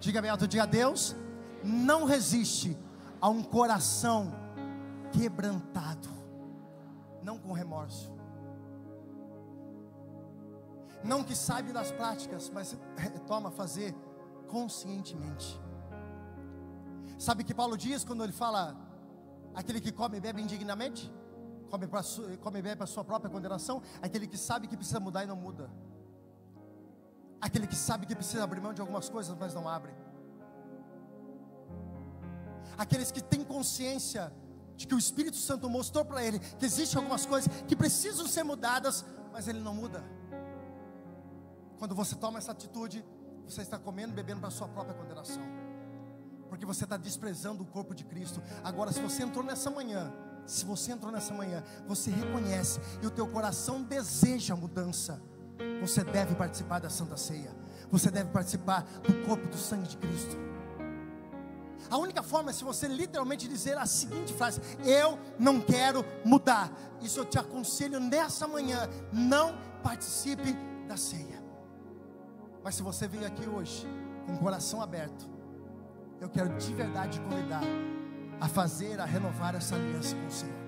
diga bem alto, diga Deus, não resiste a um coração quebrantado, não com remorso. Não que saiba das práticas, mas toma fazer conscientemente. Sabe que Paulo diz quando ele fala Aquele que come e bebe indignamente, come, pra, come e bebe para sua própria condenação. Aquele que sabe que precisa mudar e não muda. Aquele que sabe que precisa abrir mão de algumas coisas, mas não abre. Aqueles que têm consciência de que o Espírito Santo mostrou para ele que existem algumas coisas que precisam ser mudadas, mas ele não muda. Quando você toma essa atitude, você está comendo e bebendo para sua própria condenação porque você está desprezando o corpo de Cristo. Agora, se você entrou nessa manhã, se você entrou nessa manhã, você reconhece e o teu coração deseja mudança, você deve participar da Santa Ceia, você deve participar do corpo do sangue de Cristo. A única forma é se você literalmente dizer a seguinte frase: Eu não quero mudar. Isso eu te aconselho nessa manhã. Não participe da ceia. Mas se você veio aqui hoje com o coração aberto, eu quero de verdade convidar a fazer, a renovar essa aliança com o Senhor.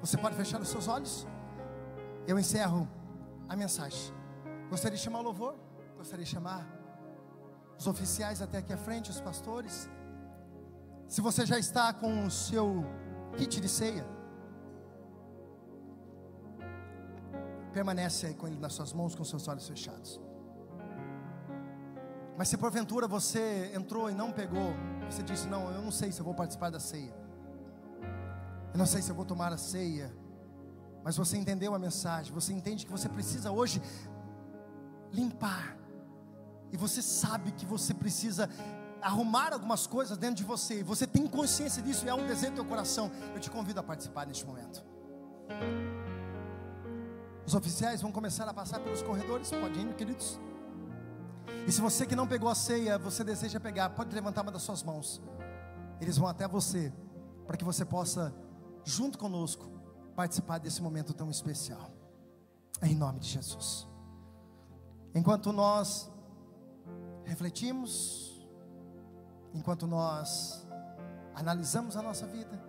Você pode fechar os seus olhos? eu encerro a mensagem. Gostaria de chamar o louvor, gostaria de chamar os oficiais até aqui à frente, os pastores. Se você já está com o seu kit de ceia, permanece aí com ele nas suas mãos, com seus olhos fechados. Mas se porventura você entrou e não pegou, você disse: Não, eu não sei se eu vou participar da ceia, eu não sei se eu vou tomar a ceia, mas você entendeu a mensagem, você entende que você precisa hoje limpar, e você sabe que você precisa arrumar algumas coisas dentro de você, e você tem consciência disso e é um desejo do teu coração, eu te convido a participar neste momento. Os oficiais vão começar a passar pelos corredores, pode ir, queridos. E se você que não pegou a ceia, você deseja pegar, pode levantar uma das suas mãos. Eles vão até você, para que você possa, junto conosco, participar desse momento tão especial. Em nome de Jesus. Enquanto nós refletimos, enquanto nós analisamos a nossa vida,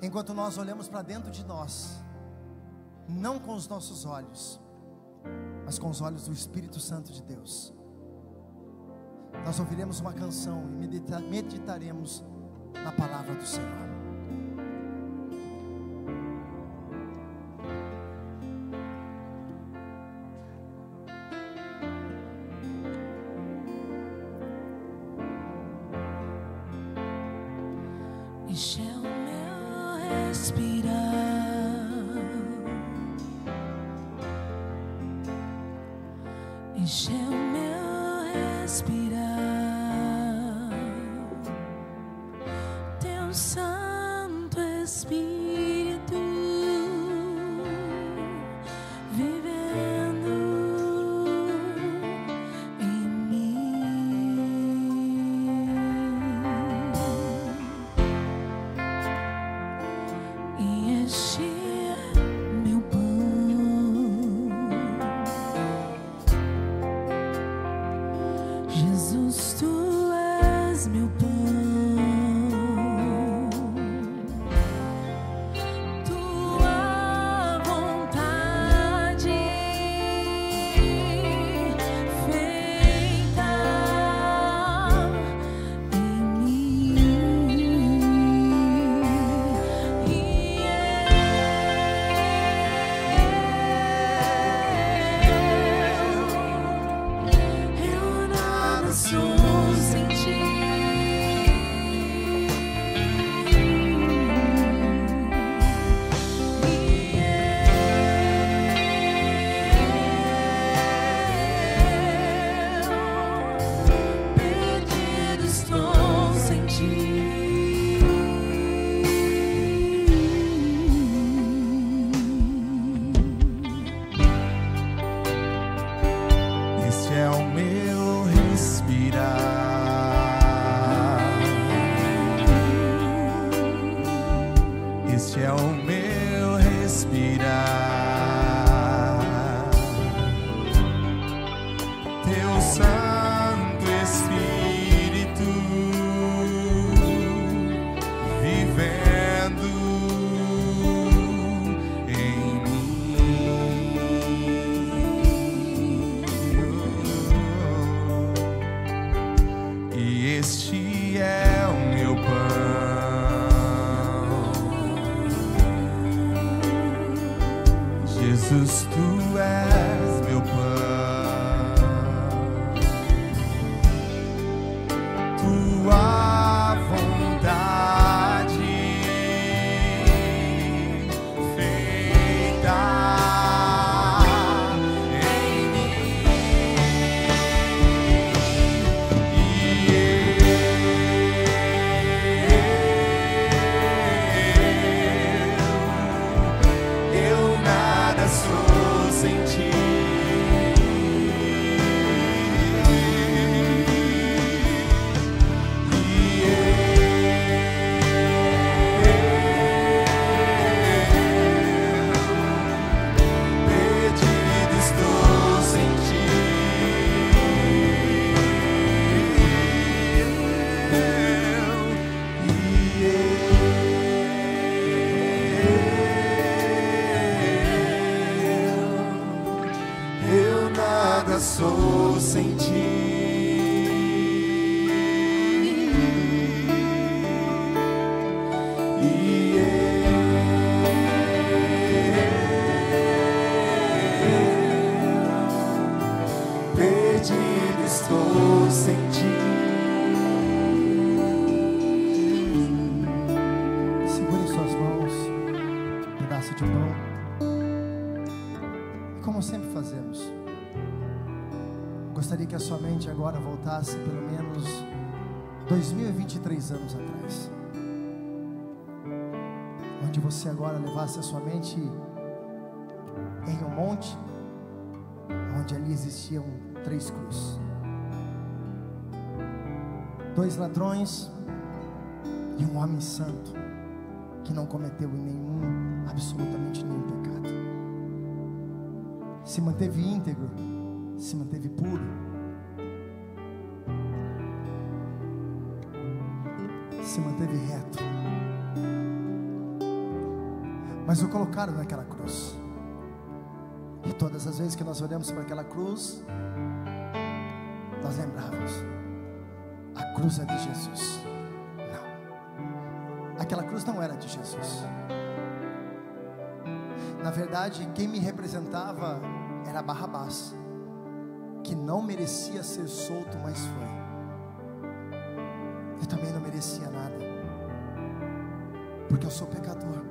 enquanto nós olhamos para dentro de nós, não com os nossos olhos, mas com os olhos do Espírito Santo de Deus. Nós ouviremos uma canção e medita meditaremos na palavra do Senhor. 2023 anos atrás. Onde você agora levasse a sua mente em um monte, onde ali existiam três cruzes. Dois ladrões e um homem santo que não cometeu nenhum, absolutamente nenhum pecado. Se manteve íntegro, se manteve puro. Se manteve reto. Mas o colocaram naquela cruz. E todas as vezes que nós olhamos para aquela cruz, nós lembrávamos: a cruz é de Jesus. Não, aquela cruz não era de Jesus. Na verdade, quem me representava era Barrabás, que não merecia ser solto, mas foi. Eu também não merecia nada, porque eu sou pecador,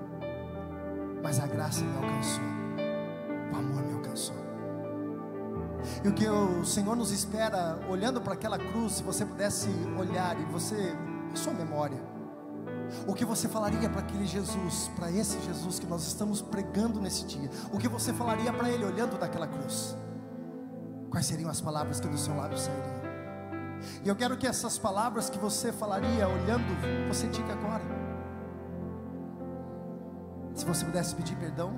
mas a graça me alcançou, o amor me alcançou. E o que o Senhor nos espera, olhando para aquela cruz, se você pudesse olhar e você, em sua memória, o que você falaria para aquele Jesus, para esse Jesus que nós estamos pregando nesse dia? O que você falaria para ele olhando daquela cruz? Quais seriam as palavras que do seu lábio sairiam? E eu quero que essas palavras que você falaria olhando, você diga agora. Se você pudesse pedir perdão,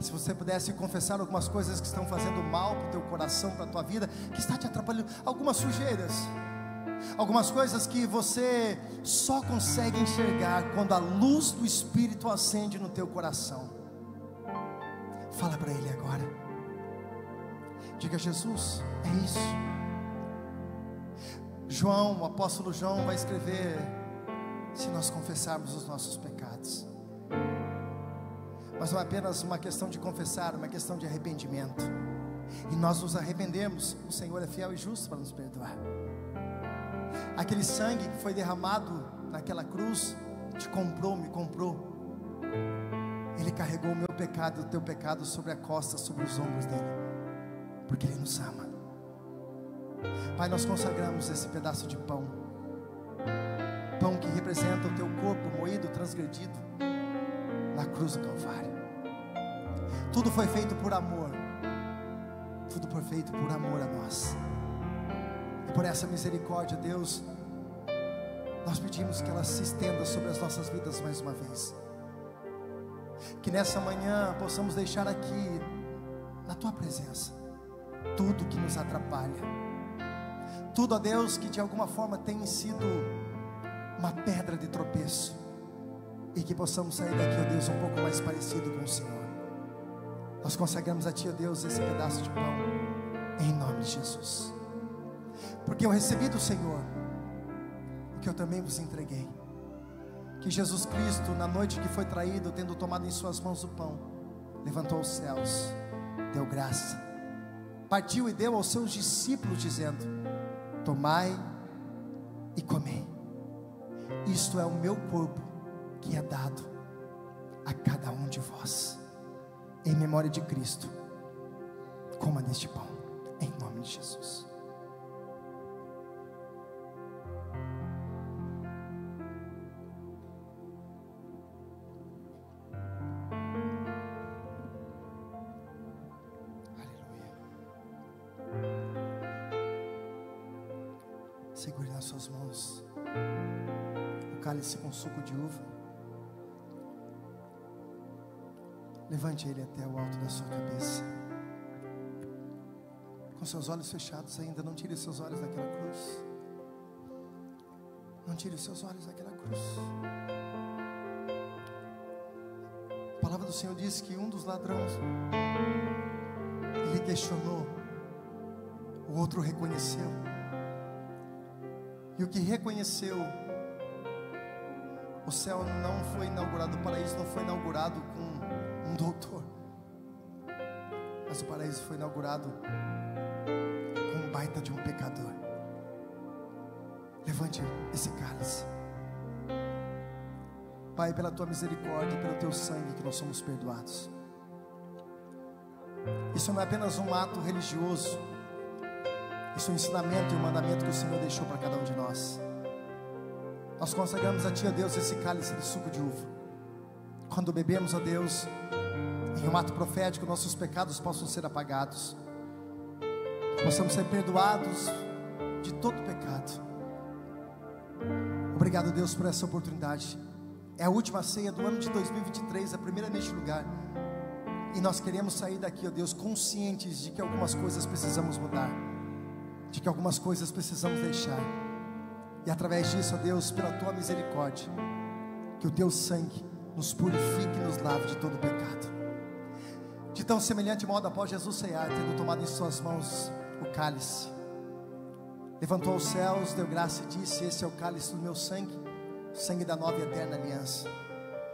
se você pudesse confessar algumas coisas que estão fazendo mal para o teu coração, para a tua vida, que está te atrapalhando, algumas sujeiras, algumas coisas que você só consegue enxergar quando a luz do Espírito acende no teu coração. Fala para Ele agora. Diga, Jesus, é isso. João, o apóstolo João, vai escrever: se nós confessarmos os nossos pecados. Mas não é apenas uma questão de confessar, é uma questão de arrependimento. E nós nos arrependemos, o Senhor é fiel e justo para nos perdoar. Aquele sangue que foi derramado naquela cruz te comprou, me comprou. Ele carregou o meu pecado, o teu pecado sobre a costa, sobre os ombros dele, porque ele nos ama. Pai, nós consagramos esse pedaço de pão, pão que representa o teu corpo moído, transgredido na cruz do Calvário. Tudo foi feito por amor, tudo foi feito por amor a nós. E por essa misericórdia, Deus, nós pedimos que ela se estenda sobre as nossas vidas mais uma vez. Que nessa manhã possamos deixar aqui, na tua presença, tudo que nos atrapalha, tudo a Deus que de alguma forma tem sido uma pedra de tropeço, e que possamos sair daqui, ó Deus, um pouco mais parecido com o Senhor. Nós consagramos a Ti, ó Deus, esse pedaço de pão, em nome de Jesus porque eu recebi do Senhor o que eu também vos entreguei. Que Jesus Cristo, na noite que foi traído, tendo tomado em Suas mãos o pão, levantou os céus, deu graça, partiu e deu aos seus discípulos, dizendo: Tomai e comei, isto é o meu corpo que é dado a cada um de vós, em memória de Cristo. Coma deste pão, em nome de Jesus. Cálice com suco de uva. Levante ele até o alto da sua cabeça. Com seus olhos fechados ainda, não tire seus olhos daquela cruz. Não tire seus olhos daquela cruz. A palavra do Senhor diz que um dos ladrões ele questionou, o outro reconheceu. E o que reconheceu, o céu não foi inaugurado, o paraíso não foi inaugurado com um doutor, mas o paraíso foi inaugurado com um baita de um pecador. levante esse cálice. Pai, pela tua misericórdia, pelo teu sangue que nós somos perdoados. Isso não é apenas um ato religioso, isso é um ensinamento e um mandamento que o Senhor deixou para cada um de nós. Nós consagramos a Ti, ó Deus, esse cálice de suco de uva. Quando bebemos, ó Deus, em um ato profético, nossos pecados possam ser apagados, possamos ser perdoados de todo pecado. Obrigado, Deus, por essa oportunidade. É a última ceia do ano de 2023, a primeira neste lugar. E nós queremos sair daqui, ó Deus, conscientes de que algumas coisas precisamos mudar, de que algumas coisas precisamos deixar. E através disso, ó Deus, pela tua misericórdia, que o teu sangue nos purifique e nos lave de todo pecado. De tão semelhante modo, após Jesus ceiar, tendo tomado em suas mãos o cálice, levantou os céus, deu graça e disse: Esse é o cálice do meu sangue, sangue da nova e eterna aliança.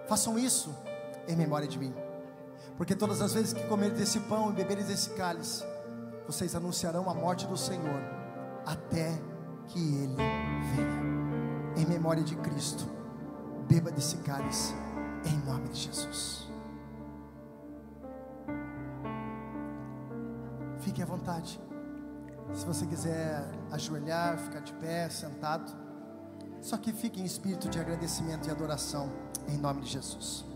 Façam isso em memória de mim, porque todas as vezes que comerem desse pão e beberem desse cálice, vocês anunciarão a morte do Senhor até que Ele venha. Em memória de Cristo, beba desse cálice, em nome de Jesus. Fique à vontade. Se você quiser ajoelhar, ficar de pé, sentado, só que fique em espírito de agradecimento e adoração, em nome de Jesus.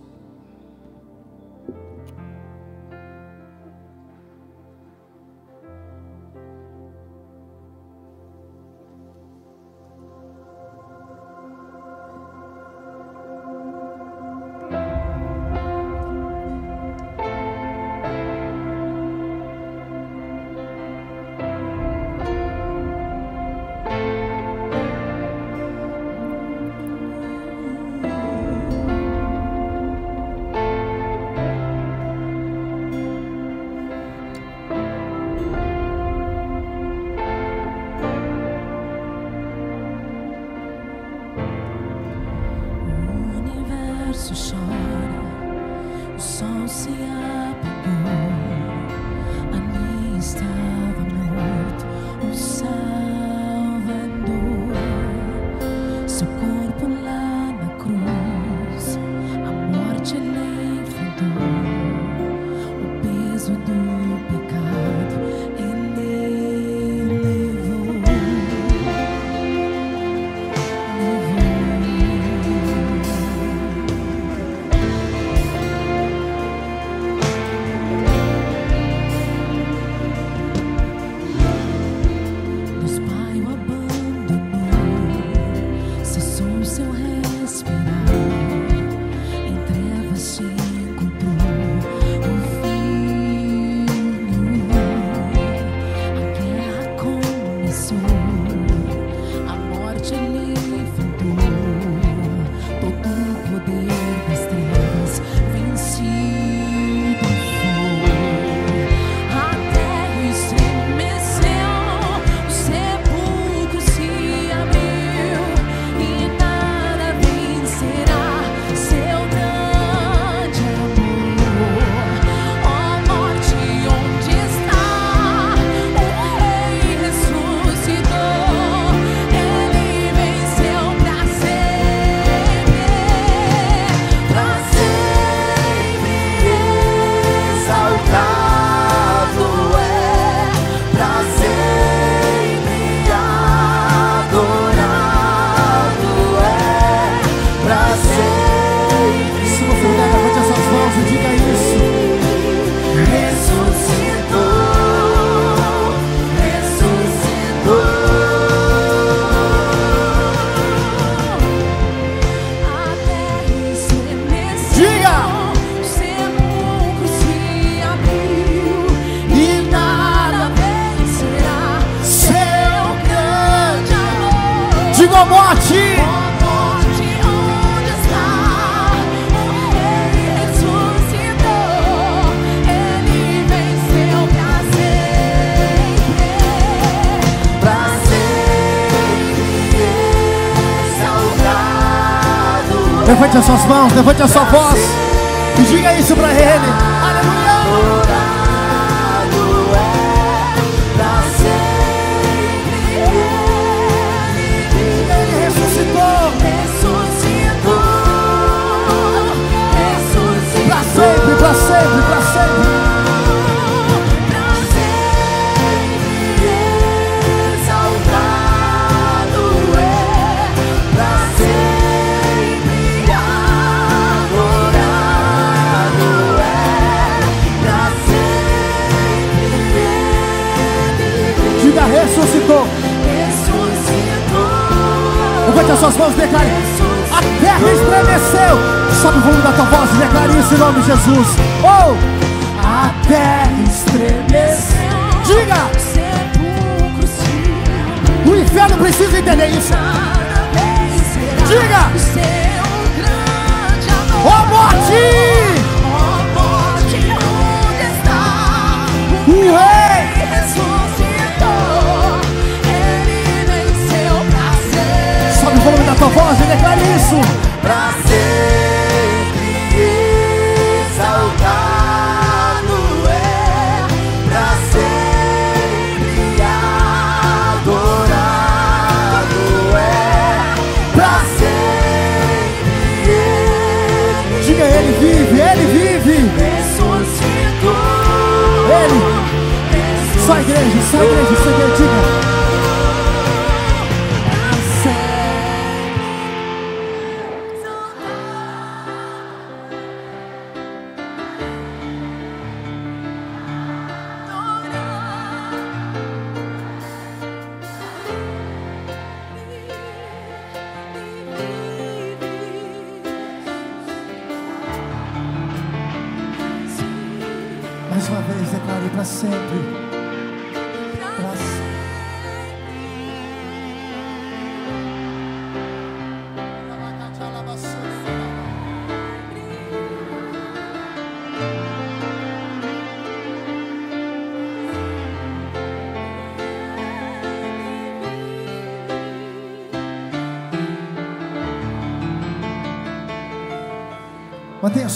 Levante as suas mãos, levante a sua voz e diga isso para Ele. Aleluia. Levante as suas mãos e declare. A terra estremeceu. Sobe o volume da tua voz e declare isso em nome de Jesus. Oh! A terra estremeceu. Diga! O inferno precisa entender isso. Diga! Voz e declare isso. Pra sempre exaltado é, pra sempre adorado é, pra sempre ele Diga, ele vive, ele vive. ressuscitou. Ele. Só a igreja, só a igreja, só a igreja.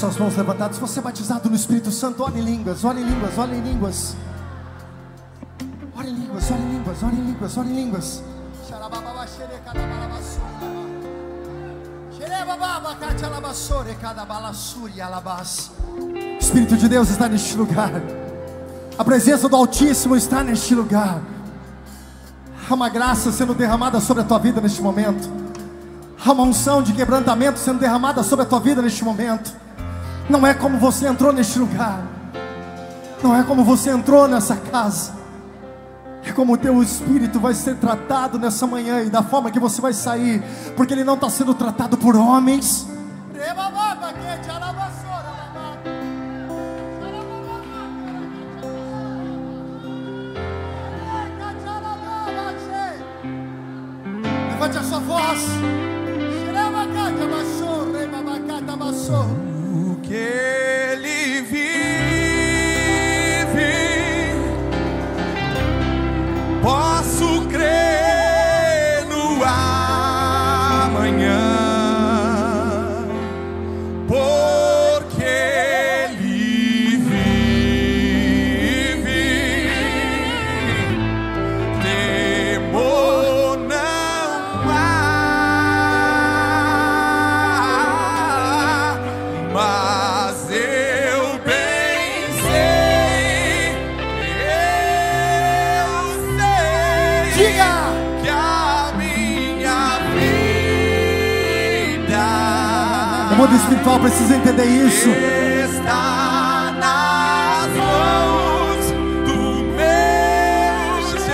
Suas mãos levantadas. Você é batizado no Espírito Santo, ore em línguas, ore em línguas, ore em línguas. Ore em línguas, ore em línguas, ore em línguas, ore línguas. Espírito de Deus está neste lugar. A presença do Altíssimo está neste lugar. Há uma graça sendo derramada sobre a tua vida neste momento. Há uma unção de quebrantamento sendo derramada sobre a tua vida neste momento. Não é como você entrou neste lugar. Não é como você entrou nessa casa. É como o teu espírito vai ser tratado nessa manhã e da forma que você vai sair, porque ele não está sendo tratado por homens. Levante a sua voz. Que espiritual precisa entender isso. está nas mãos do meu Jesus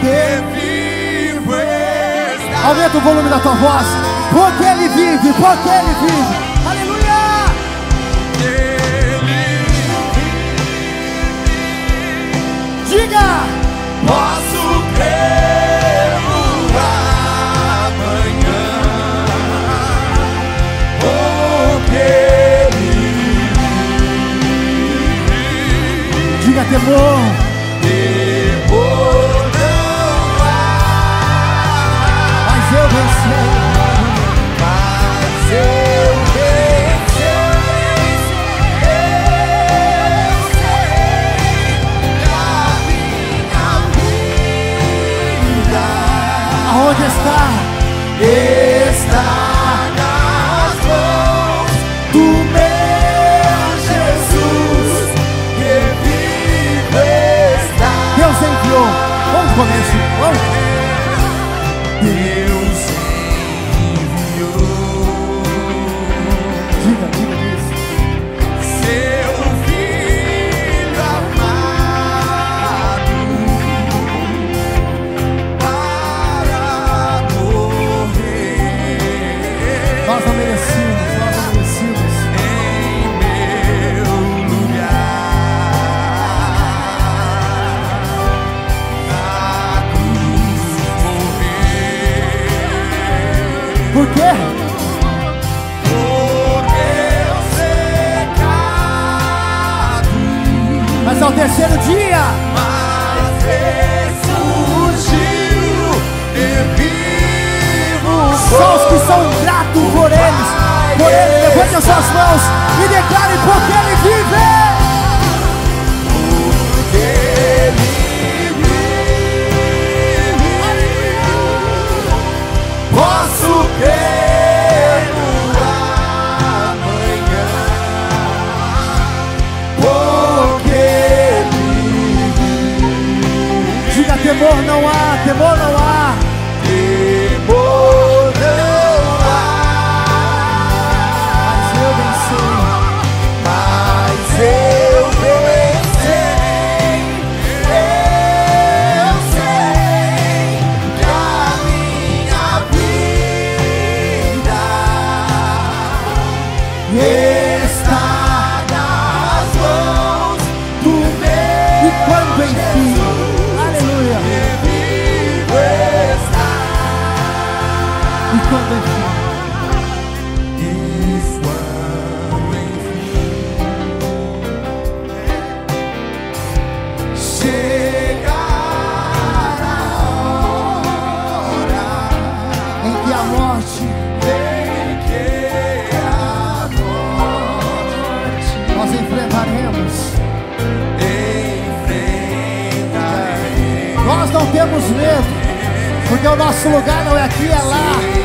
que vivo está. Aumenta o volume da tua voz. Porque ele vive, porque ele vive. Aleluia! Ele Diga! Posso crer Diga temor. Mas eu venci. mas eu venci. Eu sei que a minha vida Aonde está Por quê? Mas ao terceiro dia, só os que são gratos por eles, por ele, levante as suas mãos e declare porque ele vive. Temor não há, temor não há. Porque o nosso lugar não é aqui, é lá.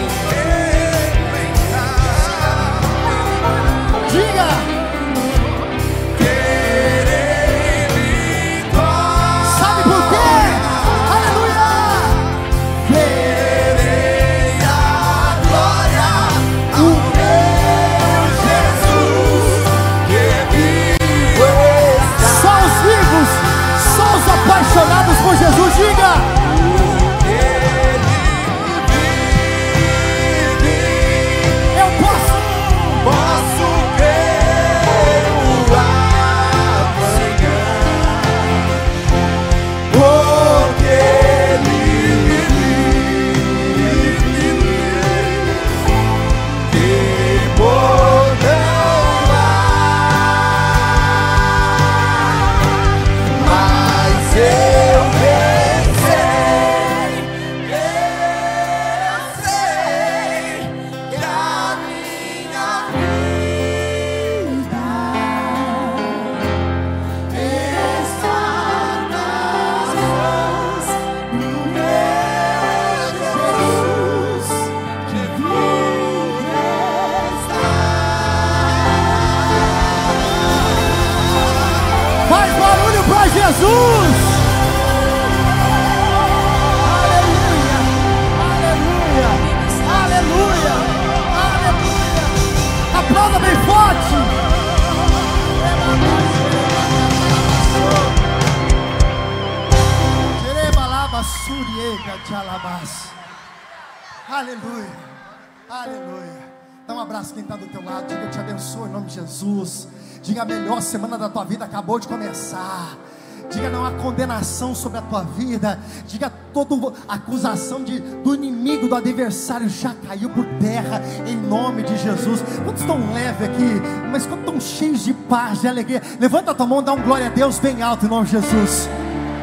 Condenação sobre a tua vida. Diga toda acusação de, do inimigo, do adversário já caiu por terra em nome de Jesus. Quantos estão leve aqui, mas quantos estão cheios de paz, de alegria? Levanta a tua mão, dá um glória a Deus bem alto em nome de Jesus.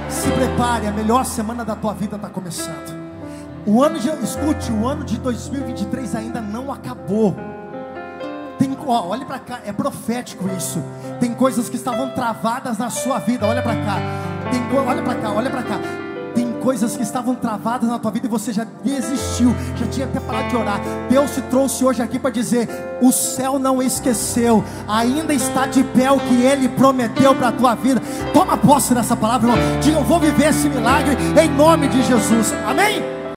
Se prepare, a melhor semana da tua vida está começando. O ano de, escute, o ano de 2023 ainda não acabou. Tem, ó, olhe para cá, é profético isso. Tem coisas que estavam travadas na sua vida. Olha para cá. Tem, olha para cá, olha para cá. Tem coisas que estavam travadas na tua vida e você já desistiu, já tinha até parado de orar. Deus te trouxe hoje aqui para dizer: o céu não esqueceu, ainda está de pé o que Ele prometeu para a tua vida. Toma posse dessa palavra, irmão. Diga: eu vou viver esse milagre em nome de Jesus. Amém?